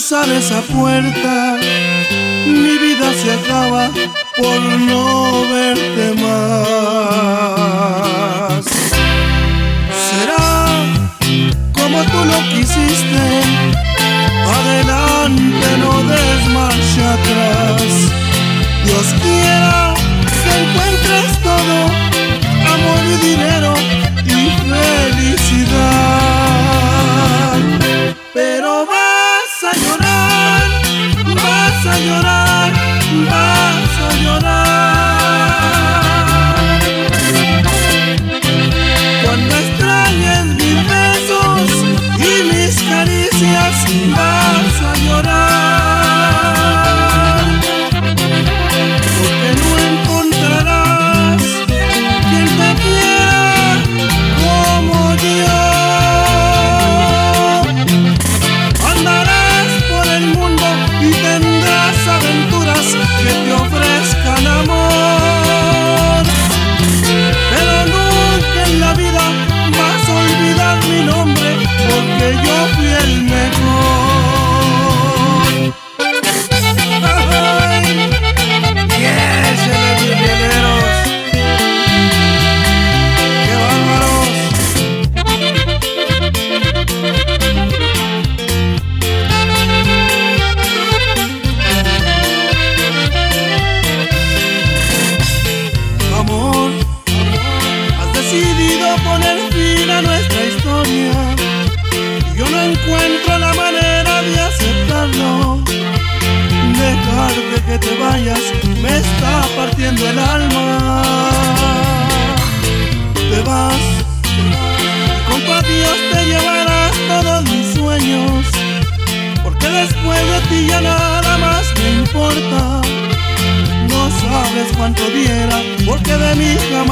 cruzar esa puerta mi vida se acaba por no verte más. Será como tú lo quisiste, adelante no des marcha atrás. Dios quiera que encuentres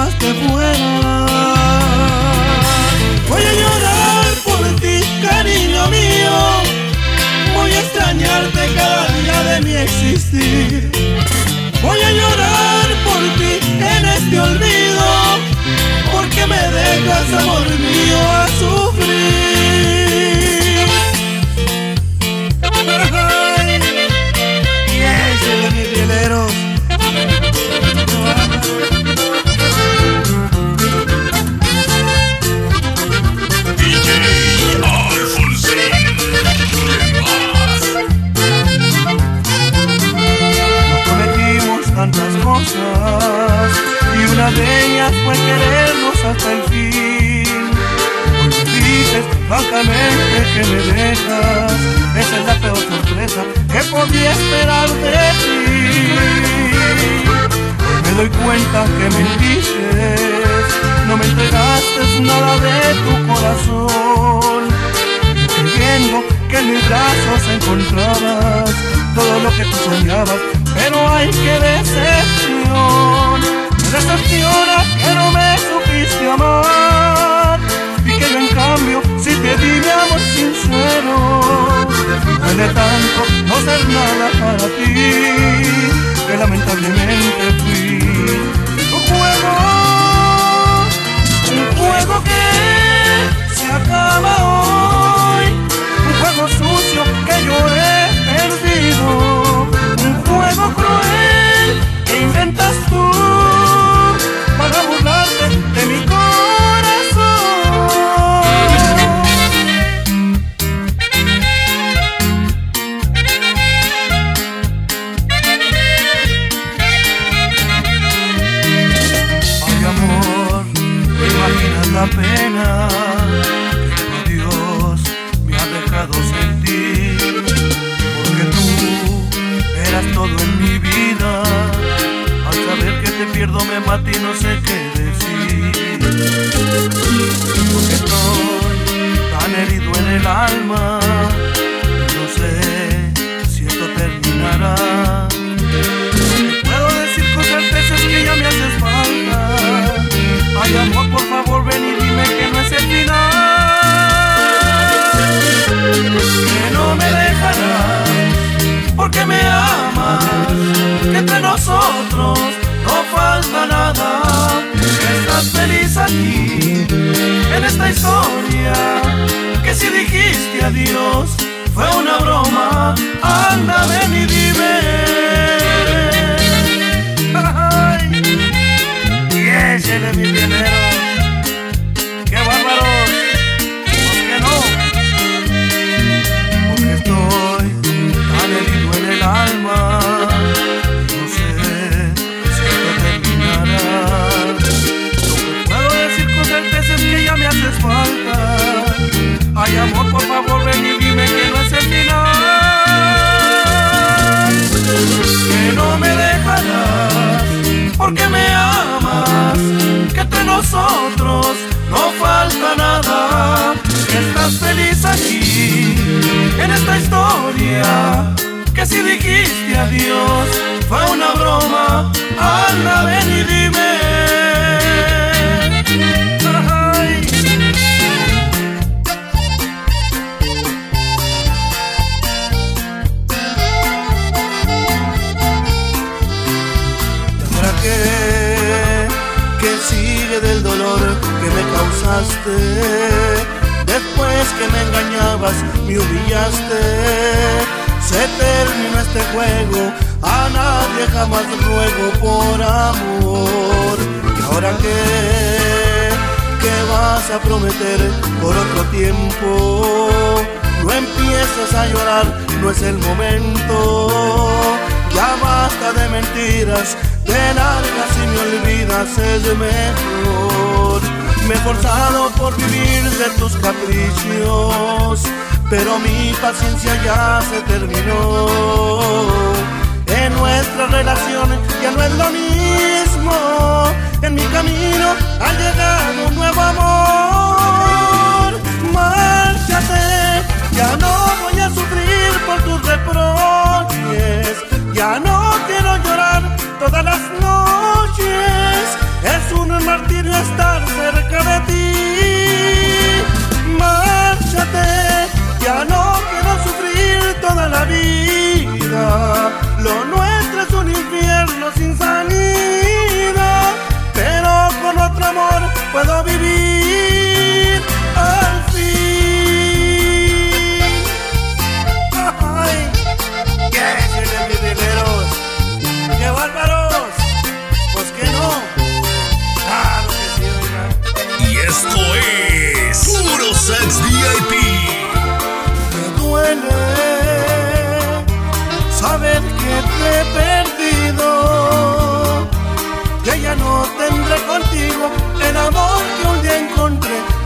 mí jamás te fuera. Voy a llorar por ti, cariño mío. Voy a extrañarte cada día de mi existir. Voy a llorar por ti en este olvido, porque me dejas, amor mío, a sufrir. De ellas fue querernos hasta el fin. Hoy dices francamente que me dejas, esa es la peor sorpresa que podía esperar de ti. Me doy cuenta que mentiste, no me entregaste nada de tu corazón creyendo que en mis brazos encontrabas todo lo que tú soñabas, pero hay que decepción, decepciona que no me supiste amar. Y que yo en cambio si te di mi amor sincero, duele tanto no ser nada para ti, que lamentablemente fui tu juego, un juego que se acaba hoy, un juego sucio que yo he perdido, un juego cruel inventas tú para burlarte de mi en esta historia, que si dijiste adiós fue una broma. Anda, ven y dijiste adiós fue una broma. Anda, ven y dime. Ay. ¿Y ahora qué? ¿Qué sigue del dolor que me causaste? Después que me engañabas, me humillaste. Se terminó este juego, a nadie jamás ruego por amor. ¿Y ahora qué? ¿Qué vas a prometer por otro tiempo? No empieces a llorar, no es el momento. Ya basta de mentiras, de largas y me olvidas es mejor. Me he forzado por vivir de tus caprichos, pero mi paciencia ya se terminó. En nuestra relación ya no es lo mismo. En mi camino ha llegado un nuevo amor. Márchate, ya no voy a sufrir por tus reproches. Ya no quiero llorar todas las noches. Es un martirio estar cerca de ti. Márchate, ya no quiero sufrir toda la vida.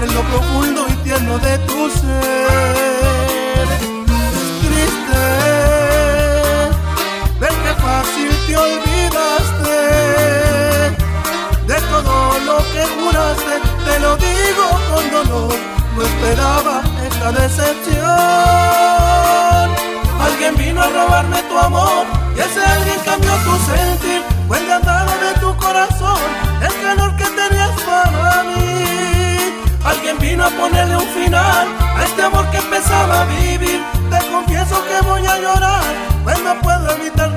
En lo profundo y tierno de tu ser. Es triste ver que fácil te olvidaste de todo lo que juraste, te lo digo con dolor, no esperaba esta decepción. Alguien vino a robarme tu amor y ese alguien cambió tu sentir, fue el de tu corazón, el calor que tenías para mí. Vino a ponerle un final a este amor que empezaba a vivir. Te confieso que voy a llorar, pues no puedo evitar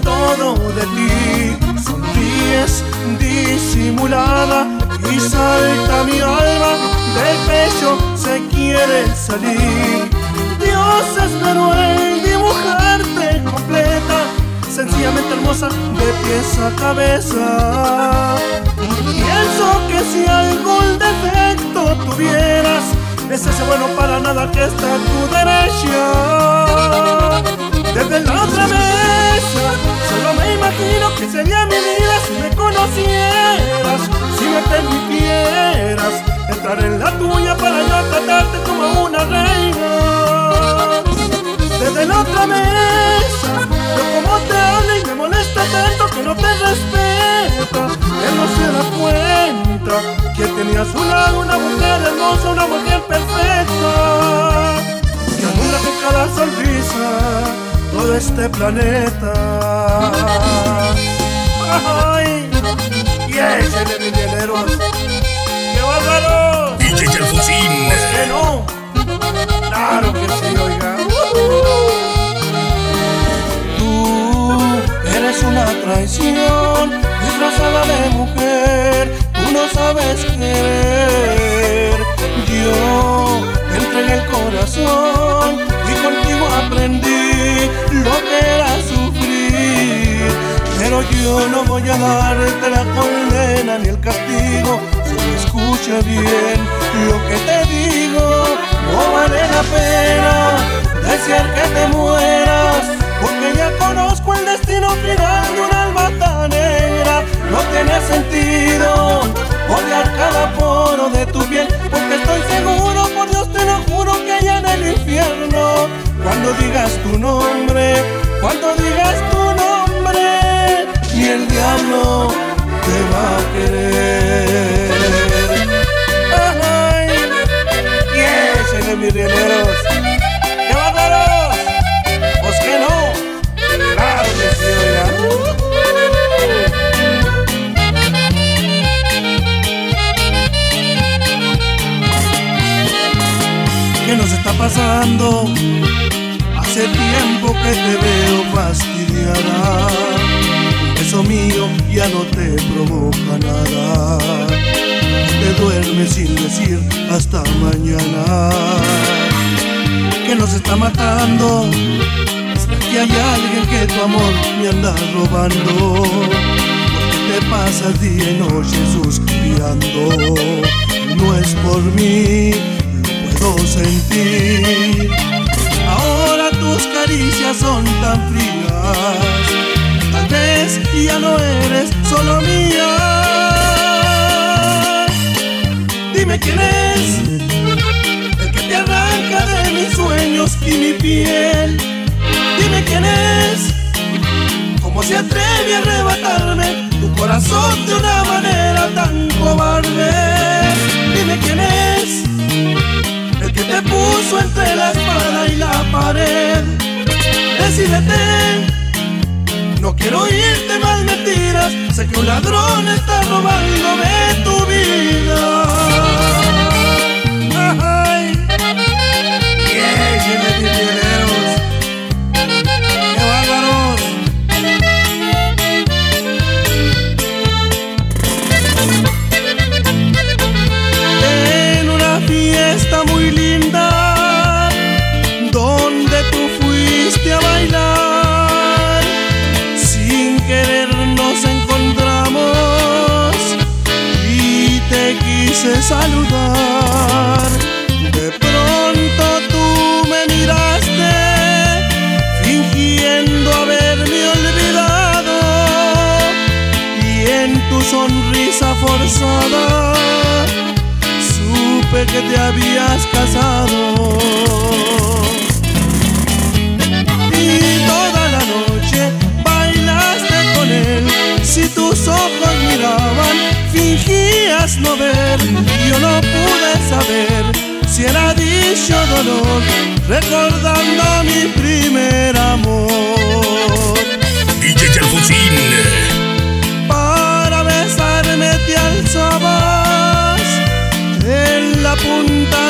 todo de ti. Sonríes disimulada y salta mi alma del pecho, se quiere salir. Dios esperó en dibujarte completa, sencillamente hermosa de pies a cabeza. Pienso que si algún defecto tuvieras, es ese bueno para nada que está a tu derecha. Desde la otra Solo me imagino que sería mi vida si me conocieras, si me permitieras entrar en la tuya para yo tratarte como una reina. Desde la otra mesa, yo como te hablo y me molesta tanto que no te respeta. Él no se da cuenta que tenía a su lado una mujer hermosa, una mujer perfecta. Que anula tu cada sonrisa todo este planeta. Ay, y ese de mis ¡Qué bárbaros! DJ Alfonsín. ¿Por qué no? Claro que sí, oiga. Tú eres una traición disfrazada de mujer. Tú no sabes querer. Yo te entregué el corazón y contigo aprendí Yo no voy a darte la condena ni el castigo. Solo escucha bien lo que te digo. No vale la pena desear que te mueras. Porque ya conozco el destino final de un alma tan. No tiene sentido odiar cada poro de tu piel. Porque estoy seguro, por Dios te lo juro, que allá en el infierno, cuando digas tu nombre, cuando digas tu el diablo te va a querer. Ay, y ese de mis rieleros. ¡Qué bárbaros! Pues que no. Claro que sí. ¿Qué nos está pasando? Hace tiempo que te veo fastidiada. Un beso mío ya no te provoca nada. Te duermes sin decir hasta mañana. ¿Qué nos está matando? ¿Será que hay alguien que tu amor me anda robando? Porque te pasas día y noche suspirando. No es por mí, lo puedo sentir. Ahora tus caricias son tan frías. Vez ya no eres solo mía. Dime quién es el que te arranca de mis sueños y mi piel. Dime quién es, cómo se atreve a arrebatarme tu corazón de una manera tan cobarde. Dime quién es el que te puso entre la espada y la pared. Decídete, quiero oírte más mentiras, sé que un ladrón está robándome tu vida. De saludar de pronto tú me miraste fingiendo haberme olvidado y en tu sonrisa forzada supe que te habías casado. Recordando mi primer amor. DJ Alfonsín. Para besarme te alzabas en la punta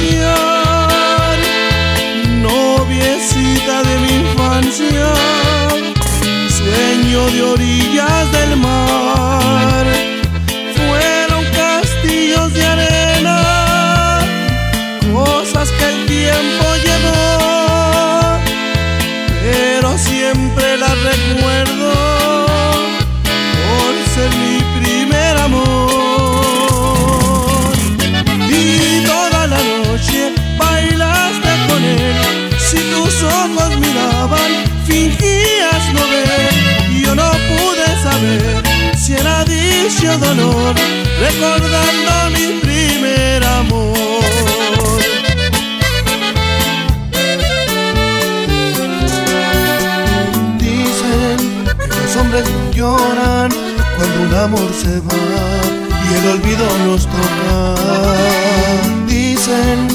canción, noviecita de mi infancia, sueño de orillas del mar. Recordando mi primer amor. Dicen que los hombres lloran cuando un amor se va y el olvido nos toca. Dicen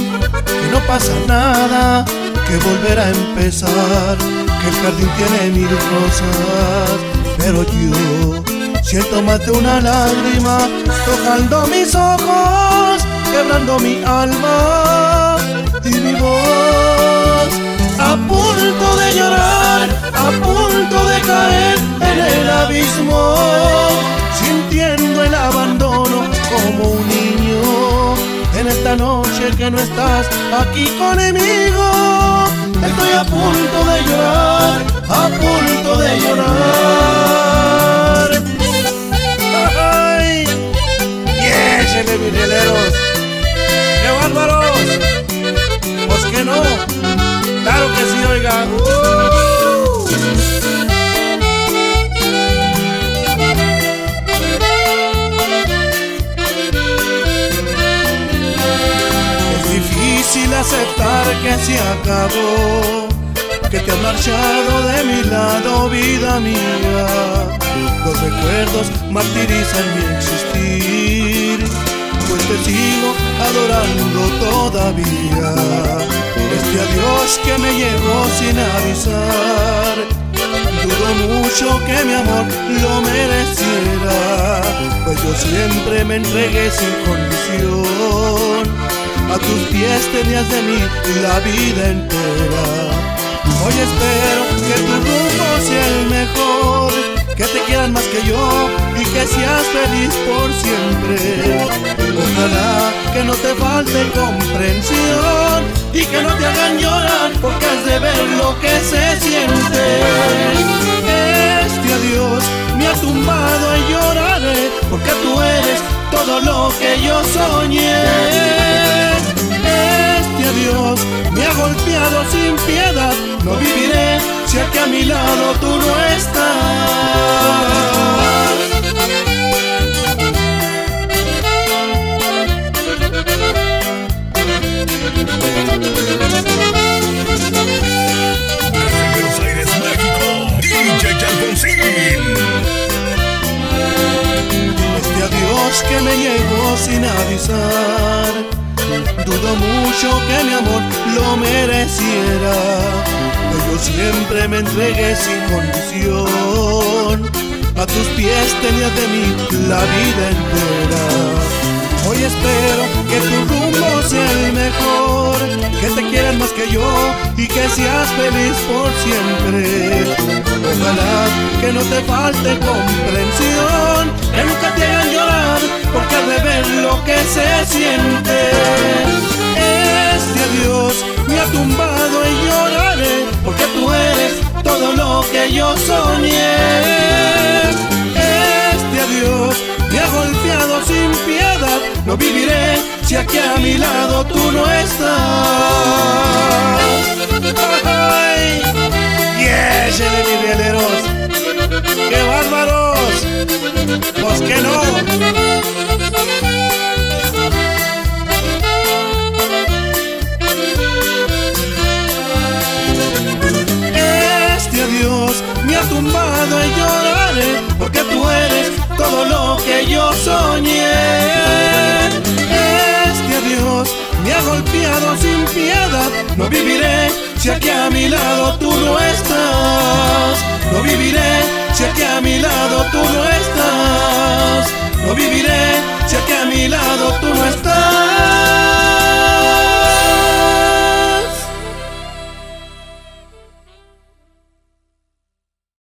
que no pasa nada, que volver a empezar, que el jardín tiene mil rosas, pero yo siento más de una lágrima tocando mis ojos, quebrando mi alma y mi voz. A punto de llorar, a punto de caer en el abismo, sintiendo el abandono como un niño. En esta noche que no estás aquí conmigo, estoy a punto de llorar, a punto de llorar. ¡Qué bárbaros! Pues que no, claro que sí, oiga. Es difícil aceptar que se acabó, que te has marchado de mi lado, vida mía. Los recuerdos martirizan mi existir, sigo adorando todavía. Este adiós que me llegó sin avisar, dudo mucho que mi amor lo mereciera, pues yo siempre me entregué sin condición. A tus pies tenías de mí la vida entera. Hoy espero que tu rumbo sea el mejor, que te quieran más que yo y que seas feliz por siempre. Ojalá que no te falte comprensión y que no te hagan llorar porque has de ver lo que se siente. Este adiós me ha tumbado y lloraré porque tú eres todo lo que yo soñé. Este adiós me ha golpeado sin piedad, no viviré si aquí a mi lado tú no estás. Siempre me entregué sin condición. A tus pies tenías de mí la vida entera. Hoy espero que tu rumbo sea el mejor, que te quieran más que yo y que seas feliz por siempre. Ojalá que no te falte comprensión, que nunca te hagan llorar, porque de ver lo que se siente. Adiós me ha tumbado y lloraré, porque tú eres todo lo que yo soñé. Este adiós me ha golpeado sin piedad, no viviré si aquí a mi lado tú no estás. ¡Ay! ¡Y échale, mis rieleros! ¡Qué bárbaros! Pues que no. Sin piedad, no viviré si aquí a mi lado tú no estás. No viviré si aquí a mi lado tú no estás. No viviré si aquí a mi lado tú